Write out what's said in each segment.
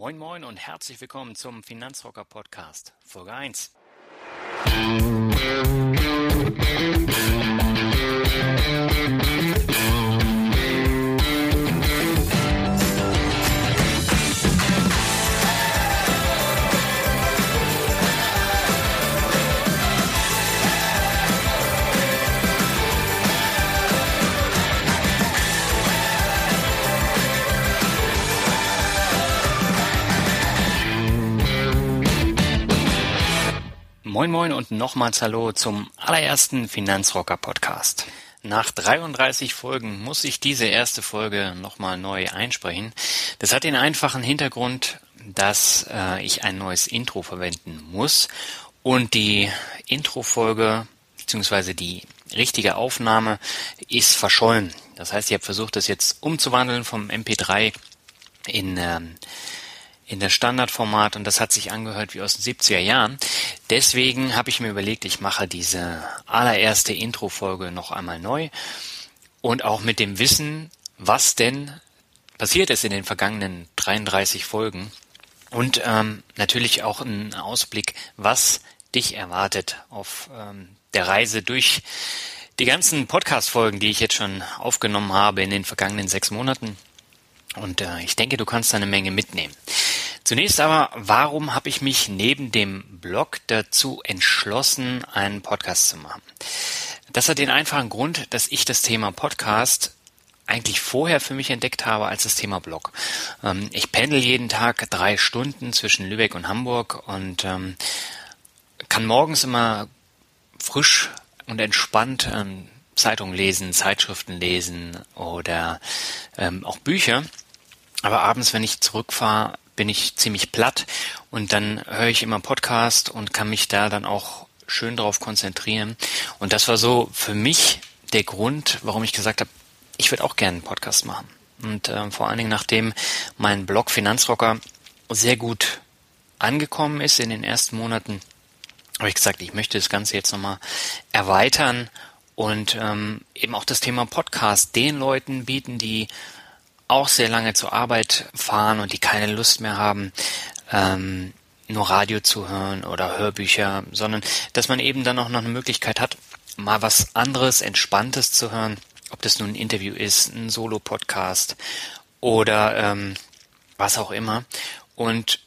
Moin Moin und herzlich willkommen zum Finanzrocker Podcast, Folge 1. Moin Moin und nochmals Hallo zum allerersten Finanzrocker Podcast. Nach 33 Folgen muss ich diese erste Folge nochmal neu einsprechen. Das hat den einfachen Hintergrund, dass äh, ich ein neues Intro verwenden muss und die Intro-Folge bzw. die richtige Aufnahme ist verschollen. Das heißt, ich habe versucht, das jetzt umzuwandeln vom MP3 in ähm, in das Standardformat und das hat sich angehört wie aus den 70er Jahren. Deswegen habe ich mir überlegt, ich mache diese allererste Intro-Folge noch einmal neu und auch mit dem Wissen, was denn passiert ist in den vergangenen 33 Folgen und ähm, natürlich auch ein Ausblick, was dich erwartet auf ähm, der Reise durch die ganzen Podcast-Folgen, die ich jetzt schon aufgenommen habe in den vergangenen sechs Monaten. Und äh, ich denke, du kannst da eine Menge mitnehmen. Zunächst aber, warum habe ich mich neben dem Blog dazu entschlossen, einen Podcast zu machen? Das hat den einfachen Grund, dass ich das Thema Podcast eigentlich vorher für mich entdeckt habe als das Thema Blog. Ähm, ich pendel jeden Tag drei Stunden zwischen Lübeck und Hamburg und ähm, kann morgens immer frisch und entspannt ähm, Zeitungen lesen, Zeitschriften lesen oder auch Bücher. Aber abends, wenn ich zurückfahre, bin ich ziemlich platt und dann höre ich immer Podcast und kann mich da dann auch schön drauf konzentrieren. Und das war so für mich der Grund, warum ich gesagt habe, ich würde auch gerne einen Podcast machen. Und äh, vor allen Dingen, nachdem mein Blog Finanzrocker sehr gut angekommen ist in den ersten Monaten, habe ich gesagt, ich möchte das Ganze jetzt nochmal erweitern und ähm, eben auch das Thema Podcast den Leuten bieten, die auch sehr lange zur Arbeit fahren und die keine Lust mehr haben, ähm, nur Radio zu hören oder Hörbücher, sondern dass man eben dann auch noch eine Möglichkeit hat, mal was anderes, Entspanntes zu hören, ob das nun ein Interview ist, ein Solo-Podcast oder ähm, was auch immer. Und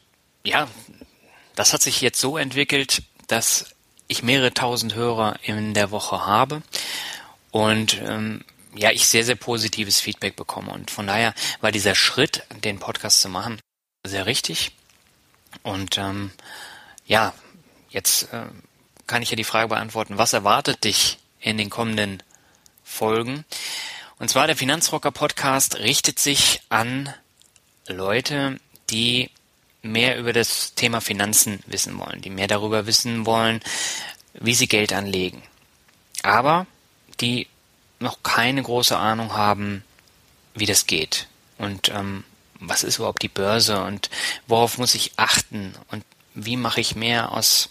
ja, das hat sich jetzt so entwickelt, dass ich mehrere tausend Hörer in der Woche habe und ähm, ja, ich sehr, sehr positives Feedback bekomme. Und von daher war dieser Schritt, den Podcast zu machen, sehr richtig. Und ähm, ja, jetzt äh, kann ich ja die Frage beantworten, was erwartet dich in den kommenden Folgen? Und zwar der Finanzrocker Podcast richtet sich an Leute, die mehr über das Thema Finanzen wissen wollen, die mehr darüber wissen wollen, wie sie Geld anlegen. Aber die noch keine große Ahnung haben, wie das geht. Und ähm, was ist überhaupt die Börse und worauf muss ich achten und wie mache ich mehr aus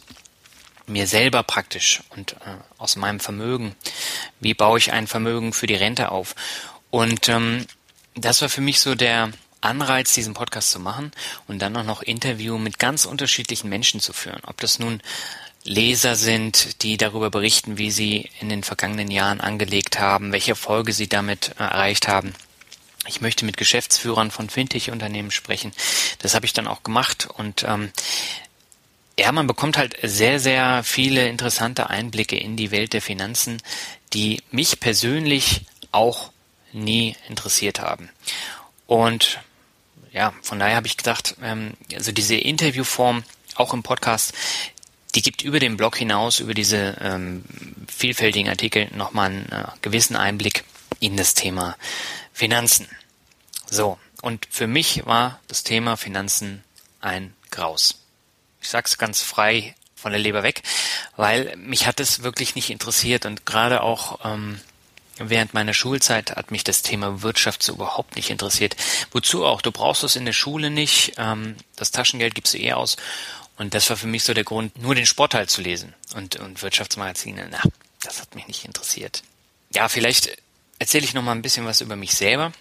mir selber praktisch und äh, aus meinem Vermögen, wie baue ich ein Vermögen für die Rente auf? Und ähm, das war für mich so der Anreiz, diesen Podcast zu machen und dann auch noch Interview mit ganz unterschiedlichen Menschen zu führen. Ob das nun Leser sind, die darüber berichten, wie sie in den vergangenen Jahren angelegt haben, welche Erfolge sie damit äh, erreicht haben. Ich möchte mit Geschäftsführern von Fintech-Unternehmen sprechen. Das habe ich dann auch gemacht und ähm, ja, man bekommt halt sehr, sehr viele interessante Einblicke in die Welt der Finanzen, die mich persönlich auch nie interessiert haben. Und ja, von daher habe ich gedacht, ähm, also diese Interviewform auch im Podcast, die gibt über den Blog hinaus, über diese ähm, vielfältigen Artikel nochmal einen äh, gewissen Einblick in das Thema Finanzen. So, Und für mich war das Thema Finanzen ein Graus. Ich sag's ganz frei von der Leber weg, weil mich hat es wirklich nicht interessiert und gerade auch ähm, während meiner Schulzeit hat mich das Thema Wirtschaft so überhaupt nicht interessiert. Wozu auch? Du brauchst es in der Schule nicht. Ähm, das Taschengeld gibst du eh aus. Und das war für mich so der Grund, nur den Sportteil zu lesen und, und Wirtschaftsmagazine. Na, das hat mich nicht interessiert. Ja, vielleicht erzähle ich noch mal ein bisschen was über mich selber.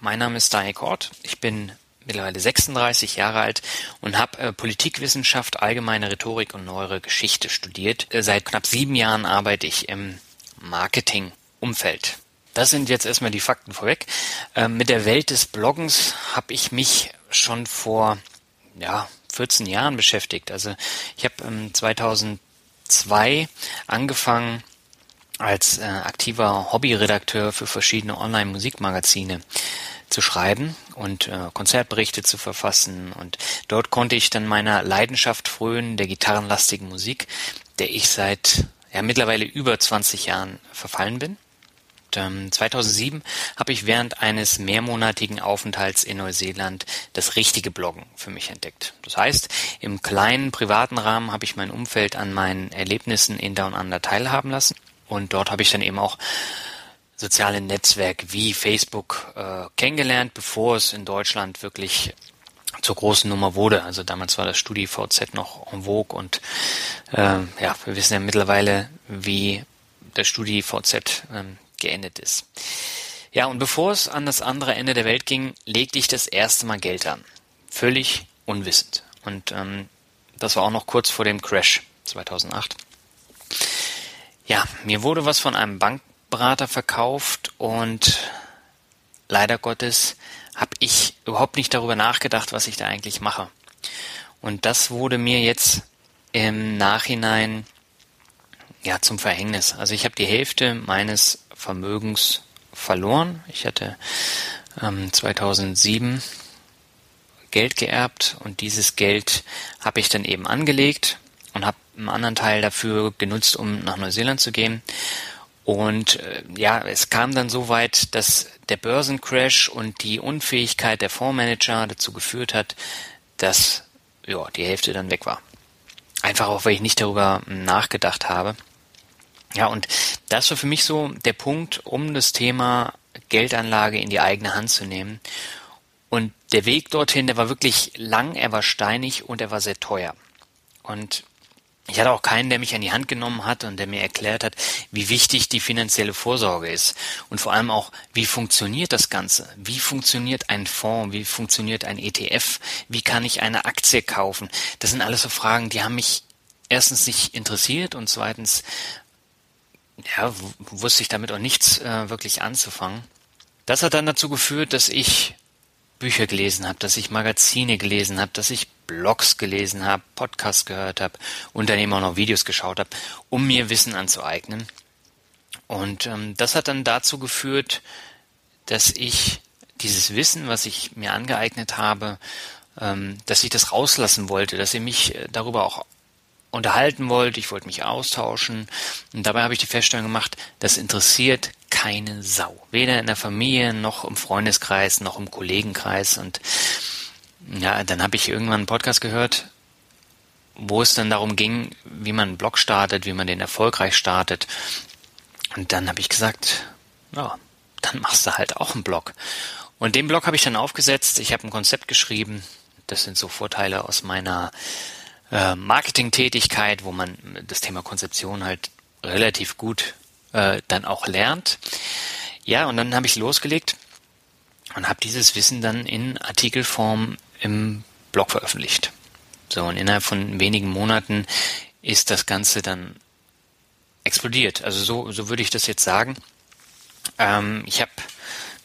Mein Name ist Daniel Kort. Ich bin mittlerweile 36 Jahre alt und habe äh, Politikwissenschaft, allgemeine Rhetorik und neuere Geschichte studiert. Äh, seit knapp sieben Jahren arbeite ich im Marketing-Umfeld. Das sind jetzt erstmal die Fakten vorweg. Äh, mit der Welt des Bloggens habe ich mich schon vor ja, 14 Jahren beschäftigt. Also ich habe ähm, 2002 angefangen als äh, aktiver Hobbyredakteur für verschiedene Online-Musikmagazine zu schreiben und äh, Konzertberichte zu verfassen. Und dort konnte ich dann meiner Leidenschaft frönen, der gitarrenlastigen Musik, der ich seit ja, mittlerweile über 20 Jahren verfallen bin. Ähm, 2007 habe ich während eines mehrmonatigen Aufenthalts in Neuseeland das richtige Bloggen für mich entdeckt. Das heißt, im kleinen privaten Rahmen habe ich mein Umfeld an meinen Erlebnissen in Down Under teilhaben lassen. Und dort habe ich dann eben auch soziale Netzwerke wie Facebook äh, kennengelernt, bevor es in Deutschland wirklich zur großen Nummer wurde. Also damals war das StudiVZ noch en vogue und äh, ja, wir wissen ja mittlerweile, wie das StudiVZ ähm, geendet ist. Ja, und bevor es an das andere Ende der Welt ging, legte ich das erste Mal Geld an. Völlig unwissend. Und ähm, das war auch noch kurz vor dem Crash 2008. Ja, mir wurde was von einem Bank Berater verkauft und leider Gottes habe ich überhaupt nicht darüber nachgedacht, was ich da eigentlich mache. Und das wurde mir jetzt im Nachhinein ja zum Verhängnis. Also ich habe die Hälfte meines Vermögens verloren. Ich hatte ähm, 2007 Geld geerbt und dieses Geld habe ich dann eben angelegt und habe einen anderen Teil dafür genutzt, um nach Neuseeland zu gehen. Und äh, ja, es kam dann so weit, dass der Börsencrash und die Unfähigkeit der Fondsmanager dazu geführt hat, dass ja, die Hälfte dann weg war. Einfach auch, weil ich nicht darüber nachgedacht habe. Ja, und das war für mich so der Punkt, um das Thema Geldanlage in die eigene Hand zu nehmen. Und der Weg dorthin, der war wirklich lang, er war steinig und er war sehr teuer. Und ich hatte auch keinen, der mich an die Hand genommen hat und der mir erklärt hat, wie wichtig die finanzielle Vorsorge ist. Und vor allem auch, wie funktioniert das Ganze? Wie funktioniert ein Fonds? Wie funktioniert ein ETF? Wie kann ich eine Aktie kaufen? Das sind alles so Fragen, die haben mich erstens nicht interessiert und zweitens, ja, wusste ich damit auch nichts äh, wirklich anzufangen. Das hat dann dazu geführt, dass ich Bücher gelesen habe, dass ich Magazine gelesen habe, dass ich Blogs gelesen habe, Podcasts gehört habe und dann eben auch noch Videos geschaut habe, um mir Wissen anzueignen. Und ähm, das hat dann dazu geführt, dass ich dieses Wissen, was ich mir angeeignet habe, ähm, dass ich das rauslassen wollte, dass ich mich äh, darüber auch unterhalten wollte, ich wollte mich austauschen. Und dabei habe ich die Feststellung gemacht, das interessiert keine Sau. Weder in der Familie, noch im Freundeskreis, noch im Kollegenkreis. Und ja, dann habe ich irgendwann einen Podcast gehört, wo es dann darum ging, wie man einen Blog startet, wie man den erfolgreich startet. Und dann habe ich gesagt, ja, dann machst du halt auch einen Blog. Und den Blog habe ich dann aufgesetzt. Ich habe ein Konzept geschrieben. Das sind so Vorteile aus meiner äh, Marketingtätigkeit, wo man das Thema Konzeption halt relativ gut äh, dann auch lernt. Ja, und dann habe ich losgelegt und habe dieses Wissen dann in Artikelform im Blog veröffentlicht. So, und innerhalb von wenigen Monaten ist das Ganze dann explodiert. Also so, so würde ich das jetzt sagen. Ähm, ich habe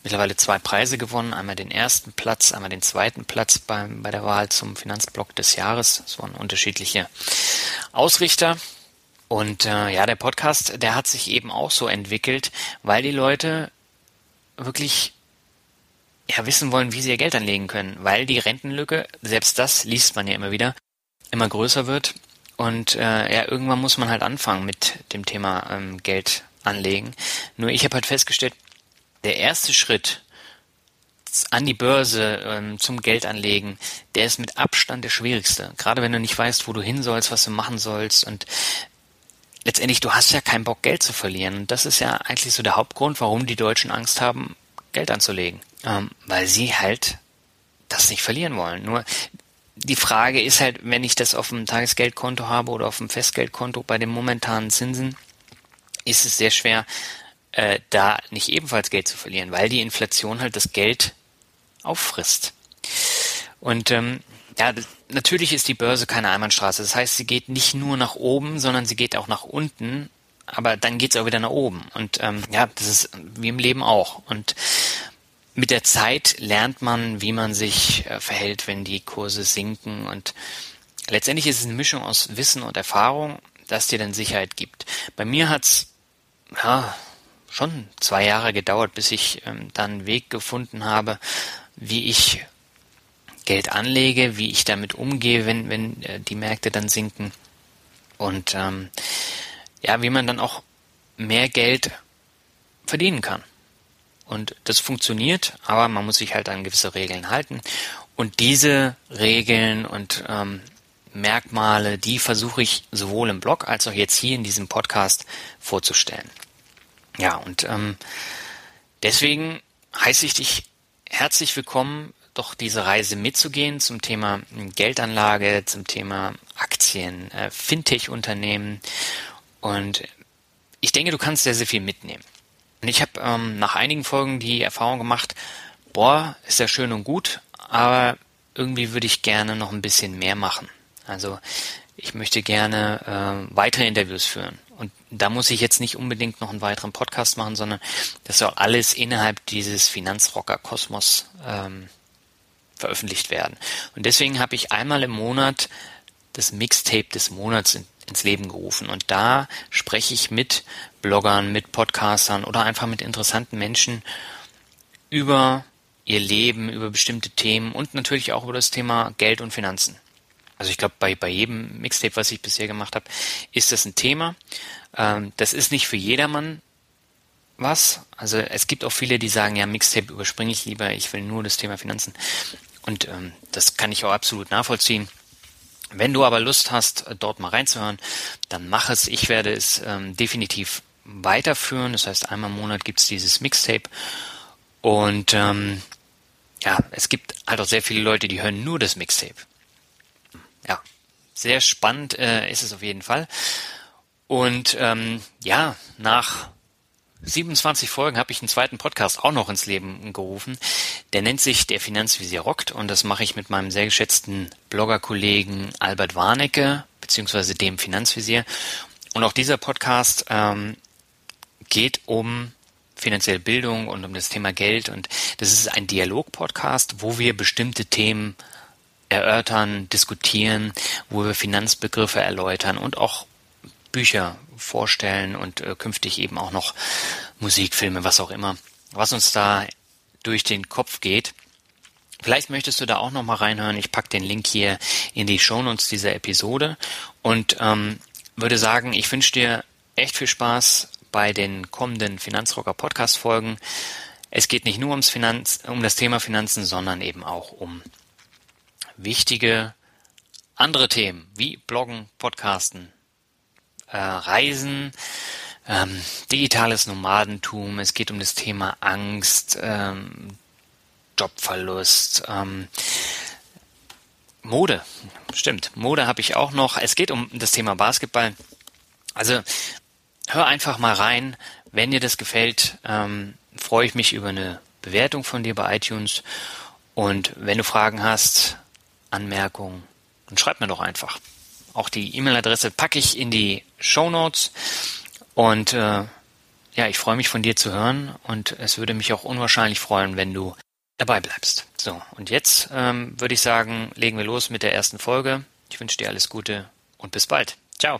mittlerweile zwei Preise gewonnen. Einmal den ersten Platz, einmal den zweiten Platz bei, bei der Wahl zum Finanzblock des Jahres. Das waren unterschiedliche Ausrichter. Und äh, ja, der Podcast, der hat sich eben auch so entwickelt, weil die Leute wirklich ja, wissen wollen, wie sie ihr Geld anlegen können, weil die Rentenlücke, selbst das liest man ja immer wieder, immer größer wird. Und äh, ja, irgendwann muss man halt anfangen mit dem Thema ähm, Geld anlegen. Nur ich habe halt festgestellt, der erste Schritt an die Börse ähm, zum Geldanlegen, der ist mit Abstand der schwierigste. Gerade wenn du nicht weißt, wo du hin sollst, was du machen sollst und letztendlich, du hast ja keinen Bock, Geld zu verlieren. Und das ist ja eigentlich so der Hauptgrund, warum die Deutschen Angst haben, Geld anzulegen. Ähm, weil sie halt das nicht verlieren wollen. Nur die Frage ist halt, wenn ich das auf dem Tagesgeldkonto habe oder auf dem Festgeldkonto bei den momentanen Zinsen, ist es sehr schwer, äh, da nicht ebenfalls Geld zu verlieren, weil die Inflation halt das Geld auffrisst. Und ähm, ja, natürlich ist die Börse keine Einbahnstraße. Das heißt, sie geht nicht nur nach oben, sondern sie geht auch nach unten. Aber dann geht es auch wieder nach oben. Und ähm, ja, das ist wie im Leben auch. Und mit der Zeit lernt man, wie man sich äh, verhält, wenn die Kurse sinken. Und letztendlich ist es eine Mischung aus Wissen und Erfahrung, das dir dann Sicherheit gibt. Bei mir hat's ja schon zwei Jahre gedauert, bis ich ähm, dann einen Weg gefunden habe, wie ich Geld anlege, wie ich damit umgehe, wenn, wenn äh, die Märkte dann sinken. Und ähm, ja, wie man dann auch mehr Geld verdienen kann. Und das funktioniert, aber man muss sich halt an gewisse Regeln halten. Und diese Regeln und ähm, Merkmale, die versuche ich sowohl im Blog als auch jetzt hier in diesem Podcast vorzustellen. Ja, und ähm, deswegen heiße ich dich herzlich willkommen, doch diese Reise mitzugehen zum Thema Geldanlage, zum Thema Aktien, äh, Fintech-Unternehmen. Und ich denke, du kannst sehr, sehr viel mitnehmen. Und ich habe ähm, nach einigen Folgen die Erfahrung gemacht, boah, ist ja schön und gut, aber irgendwie würde ich gerne noch ein bisschen mehr machen. Also ich möchte gerne äh, weitere Interviews führen. Und da muss ich jetzt nicht unbedingt noch einen weiteren Podcast machen, sondern das soll alles innerhalb dieses Finanzrocker-Kosmos ähm, veröffentlicht werden. Und deswegen habe ich einmal im Monat das Mixtape des Monats in, ins Leben gerufen. Und da spreche ich mit Bloggern, mit Podcastern oder einfach mit interessanten Menschen über ihr Leben, über bestimmte Themen und natürlich auch über das Thema Geld und Finanzen. Also ich glaube, bei, bei jedem Mixtape, was ich bisher gemacht habe, ist das ein Thema. Ähm, das ist nicht für jedermann was. Also es gibt auch viele, die sagen, ja, Mixtape überspringe ich lieber, ich will nur das Thema Finanzen. Und ähm, das kann ich auch absolut nachvollziehen. Wenn du aber Lust hast, dort mal reinzuhören, dann mach es. Ich werde es ähm, definitiv weiterführen. Das heißt, einmal im Monat gibt's dieses Mixtape. Und ähm, ja, es gibt halt auch sehr viele Leute, die hören nur das Mixtape ja, sehr spannend äh, ist es auf jeden Fall. Und ähm, ja, nach 27 Folgen habe ich einen zweiten Podcast auch noch ins Leben gerufen. Der nennt sich Der Finanzvisier rockt und das mache ich mit meinem sehr geschätzten Bloggerkollegen Albert Warnecke, beziehungsweise dem Finanzvisier. Und auch dieser Podcast ähm, geht um finanzielle Bildung und um das Thema Geld und das ist ein Dialog-Podcast, wo wir bestimmte Themen erörtern, diskutieren, wo wir Finanzbegriffe erläutern und auch Bücher vorstellen und äh, künftig eben auch noch Musikfilme, was auch immer, was uns da durch den Kopf geht. Vielleicht möchtest du da auch noch mal reinhören. Ich pack den Link hier in die Shownotes dieser Episode und ähm, würde sagen, ich wünsche dir echt viel Spaß bei den kommenden Finanzrocker Podcast Folgen. Es geht nicht nur ums Finanz, um das Thema Finanzen, sondern eben auch um wichtige andere Themen wie Bloggen, Podcasten, äh, Reisen, ähm, digitales Nomadentum. Es geht um das Thema Angst, ähm, Jobverlust, ähm, Mode. Stimmt, Mode habe ich auch noch. Es geht um das Thema Basketball. Also hör einfach mal rein. Wenn dir das gefällt, ähm, freue ich mich über eine Bewertung von dir bei iTunes. Und wenn du Fragen hast, Anmerkungen, dann schreibt mir doch einfach. Auch die E-Mail-Adresse packe ich in die Show Notes und äh, ja, ich freue mich von dir zu hören und es würde mich auch unwahrscheinlich freuen, wenn du dabei bleibst. So, und jetzt ähm, würde ich sagen, legen wir los mit der ersten Folge. Ich wünsche dir alles Gute und bis bald. Ciao.